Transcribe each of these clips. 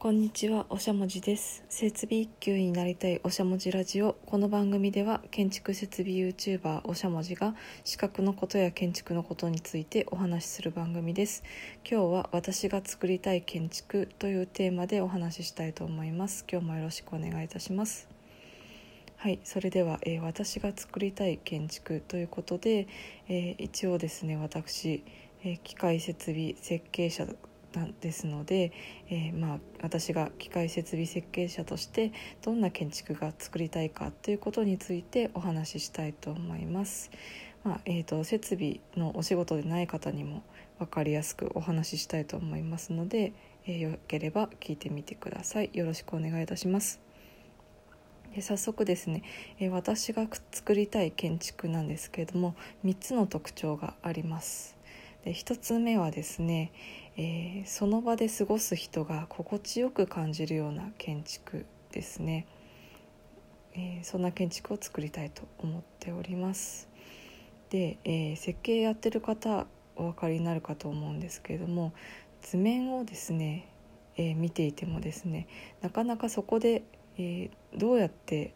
こんにちは、おしゃもじです。設備一級になりたいおしゃもじラジオ。この番組では建築設備 YouTuber おしゃもじが資格のことや建築のことについてお話しする番組です。今日は私が作りたい建築というテーマでお話ししたいと思います。今日もよろしくお願いいたします。はい、それでは、えー私が作りたい建築ということで、えー一応ですね、私、えー機械設備設計者ですので、えーまあ、私が機械設備設計者としてどんな建築が作りたいかということについてお話ししたいと思います。まあえー、と設備のお仕事でない方にも分かりやすくお話ししたいと思いますので、えーよければ聞いてみてください。よろしくお願いいたします。で早速ですね、えー私が作りたい建築なんですけれども3つの特徴があります。で1つ目はですね、えーその場で過ごす人が心地よく感じるような建築ですね、えーそんな建築を作りたいと思っております。で、えー設計やってる方お分かりになるかと思うんですけれども図面をですね、え見ていてもですねなかなかそこで、えどうやって、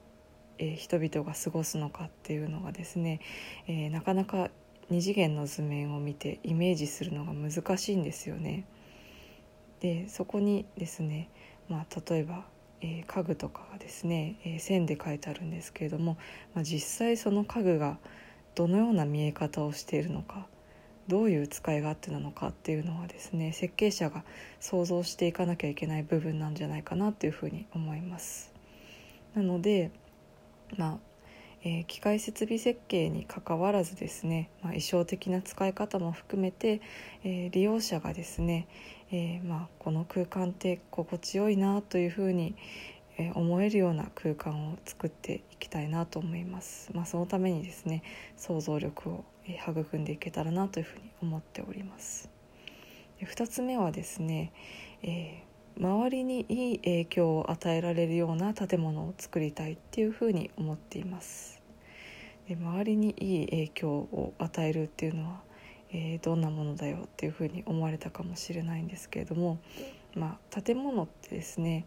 え人々が過ごすのかっていうのがですね、えーなかなか二次元の図面を見てイメージするのが難しいんですよね。でそこにですね、まあ、例えば、えー家具とかがですね、えー線で書いてあるんですけれども、まあ、実際その家具がどのような見え方をしているのかどういう使い勝手なのかっていうのはですね設計者が想像していかなきゃいけない部分なんじゃないかなっていうふうに思います。なのでまあえー機械設備設計にかかわらずですね、まあ、衣装的な使い方も含めて、えー利用者がですね、えーまあ、この空間って心地よいなというふうに、え思えるような空間を作っていきたいなと思います、まあ、そのためにですね想像力をえ育んでいけたらなというふうに思っております。で2つ目はですね、えー周りにいい影響を与えられるような建物を作りたいっていうふうに思っています。周りにいい影響を与えるっていうのは、えーどんなものだよっていうふうに思われたかもしれないんですけれども、まあ、建物ってですね、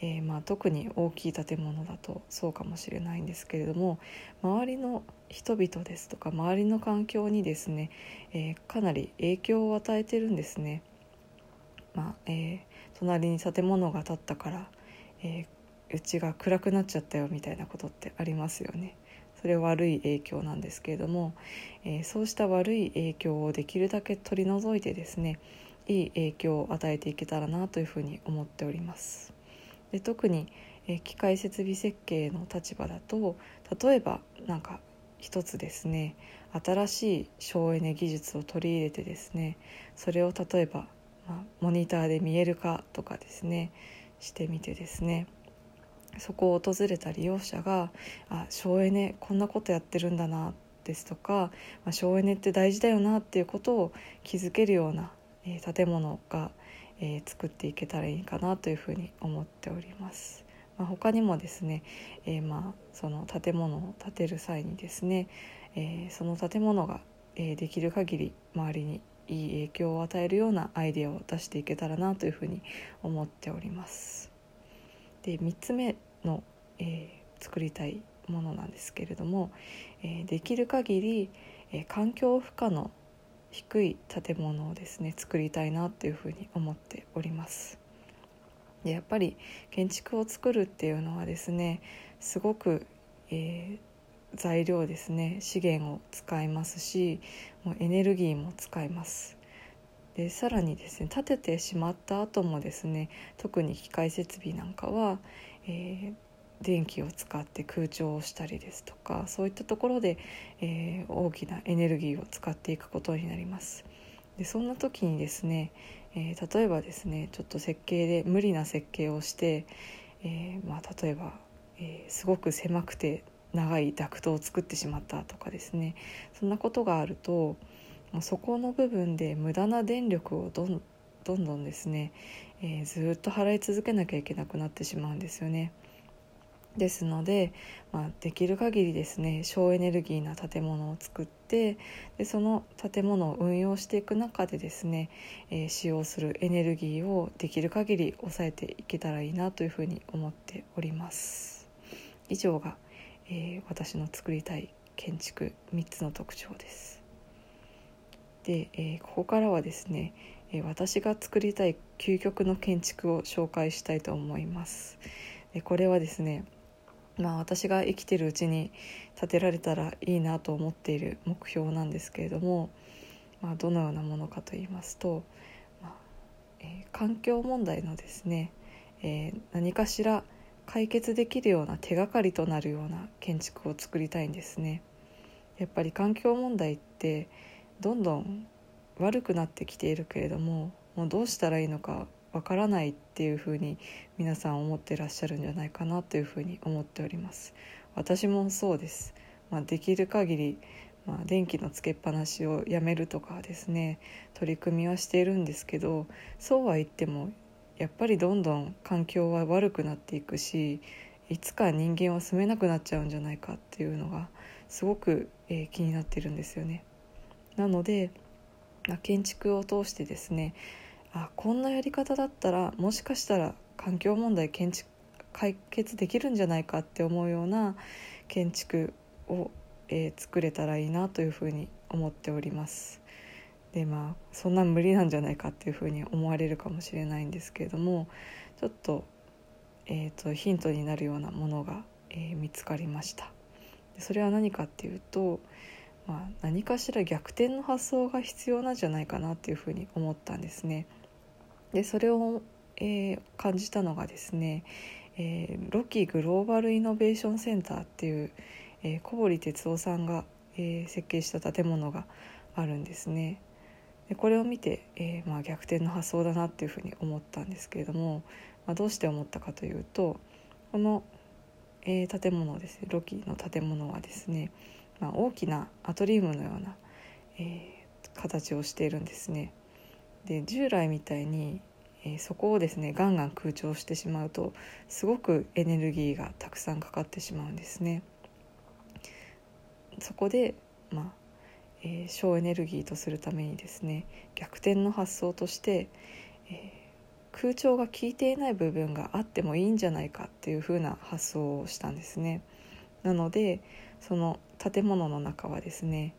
えーまあ、特に大きい建物だとそうかもしれないんですけれども周りの人々ですとか周りの環境にですね、えーかなり影響を与えてるんですね。まあえ隣に建物が建ったから、えーうちが暗くなっちゃったよみたいなことってありますよね。それ悪い影響なんですけれども、えーそうした悪い影響をできるだけ取り除いてですねいい影響を与えていけたらなというふうに思っております。で特に、えー機械設備設計の立場だと例えばなんか一つですね新しい省エネ技術を取り入れてですねそれを例えば、まあ、モニターで見える化とかですねしてみてですねそこを訪れた利用者が「あ省エネこんなことやってるんだな」ですとか、まあ、省エネって大事だよなっていうことを気づけるような、えー建物が、えー作っていけたらいいかなというふうに思っております。まあ、他にもですね、えーまあその建物を建てる際にですね、えーその建物が、えーできる限り周りにいい影響を与えるようなアイデアを出していけたらなというふうに思っております。で3つ目の、えー作りたいものなんですけれども、えーできる限り、えー環境負荷の低い建物をですね作りたいなというふうに思っております。でやっぱり建築を作るっていうのはですねすごく、えー材料ですね資源を使いますしもうエネルギーも使います。でさらにですね建ててしまった後もですね特に機械設備なんかは、えー電気を使って空調をしたりですとかそういったところで、えー大きなエネルギーを使っていくことになります。でそんな時にですね、えー例えばですねちょっと設計で無理な設計をして、えまあ、例えば、えすごく狭くて長いダクトを作ってしまったとかですねそんなことがあるとそこの部分で無駄な電力をどんどんどんですね、えーずっと払い続けなきゃいけなくなってしまうんですよね。ですので、まあ、できる限りですね省エネルギーな建物を作ってでその建物を運用していく中でですね、えー、使用するエネルギーをできる限り抑えていけたらいいなというふうに思っております以上が、えー、私の作りたい建築3つの特徴ですで、えー、ここからはですねえ私が作りたい究極の建築を紹介したいと思いますでこれはですねまあ私が生きてるうちに建てられたらいいなと思っている目標なんですけれども、まあ、どのようなものかと言いますと、まあえー、環境問題のですね、えー、何かしら解決できるような手がかりとなるような建築を作りたいんですね。やっぱり環境問題ってどんどん悪くなってきているけれどももうどうしたらいいのかわからないっていうふうに皆さん思ってらっしゃるんじゃないかなというふうに思っております。私もそうです、まあ、できる限りまあ、電気のつけっぱなしをやめるとかですね。取り組みはしているんですけどそうは言ってもやっぱりどんどん環境は悪くなっていくしいつか人間は住めなくなっちゃうんじゃないかっていうのがすごく、えー、気になってるんですよね。なので建築を通してですねあこんなやり方だったらもしかしたら環境問題建築解決できるんじゃないかって思うような建築を、えー、作れたらいいなというふうに思っております。でまあそんな無理なんじゃないかっていうふうに思われるかもしれないんですけれどもちょっと,、えーと、ヒントになるようなものが、えー、見つかりました。それは何かっていうとまあ、何かしら逆転の発想が必要なんじゃないかなっていうふうに思ったんですね。でそれを、えー、感じたのがですね、えー、ロキグローバルイノベーションセンターっていう、えー、小堀哲夫さんが、えー、設計した建物があるんですね。でこれを見て、えーまあ、逆転の発想だなっていうふうに思ったんですけれども、まあ、どうして思ったかというとこの、えー、建物ですねロキの建物はですねまあ、大きなアトリウムのような、えー、形をしているんですね。で従来みたいに、えー、そこをですねガンガン空調してしまうとすごくエネルギーがたくさんかかってしまうんですね。そこで、まあえー、省エネルギーとするためにですね逆転の発想として、えー、空調が効いていない部分があってもいいんじゃないかっていう風な発想をしたんですね。なのでその建物の中はですね、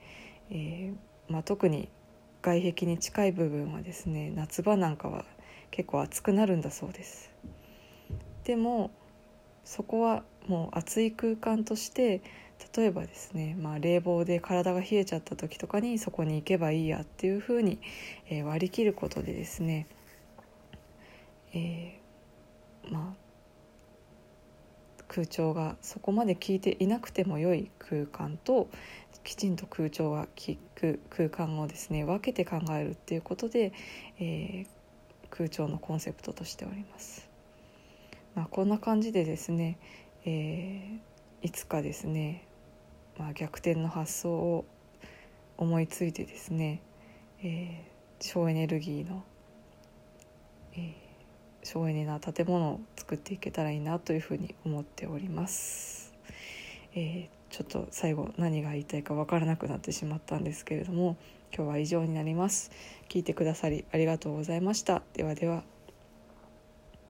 えー、まあ、特に外壁に近い部分はですね夏場なんかは結構暑くなるんだそうです。でもそこはもう暑い空間として例えばですね、まあ、冷房で体が冷えちゃった時とかにそこに行けばいいやっていうふうに、えー、割り切ることでですね、えー、まあ空調がそこまで効いていなくても良い空間ときちんと空調が効く空間をですね分けて考えるっていうことで、えー、空調のコンセプトとしております。まあ、こんな感じでですね、えー、いつかですね、まあ、逆転の発想を思いついてですね、えー、省エネルギーの、えー省エネな建物を作っていけたらいいなというふうに思っております。えー、ちょっと最後何が言いたいか分からなくなってしまったんですけれども今日は以上になります。聞いてくださりありがとうございました。ではでは。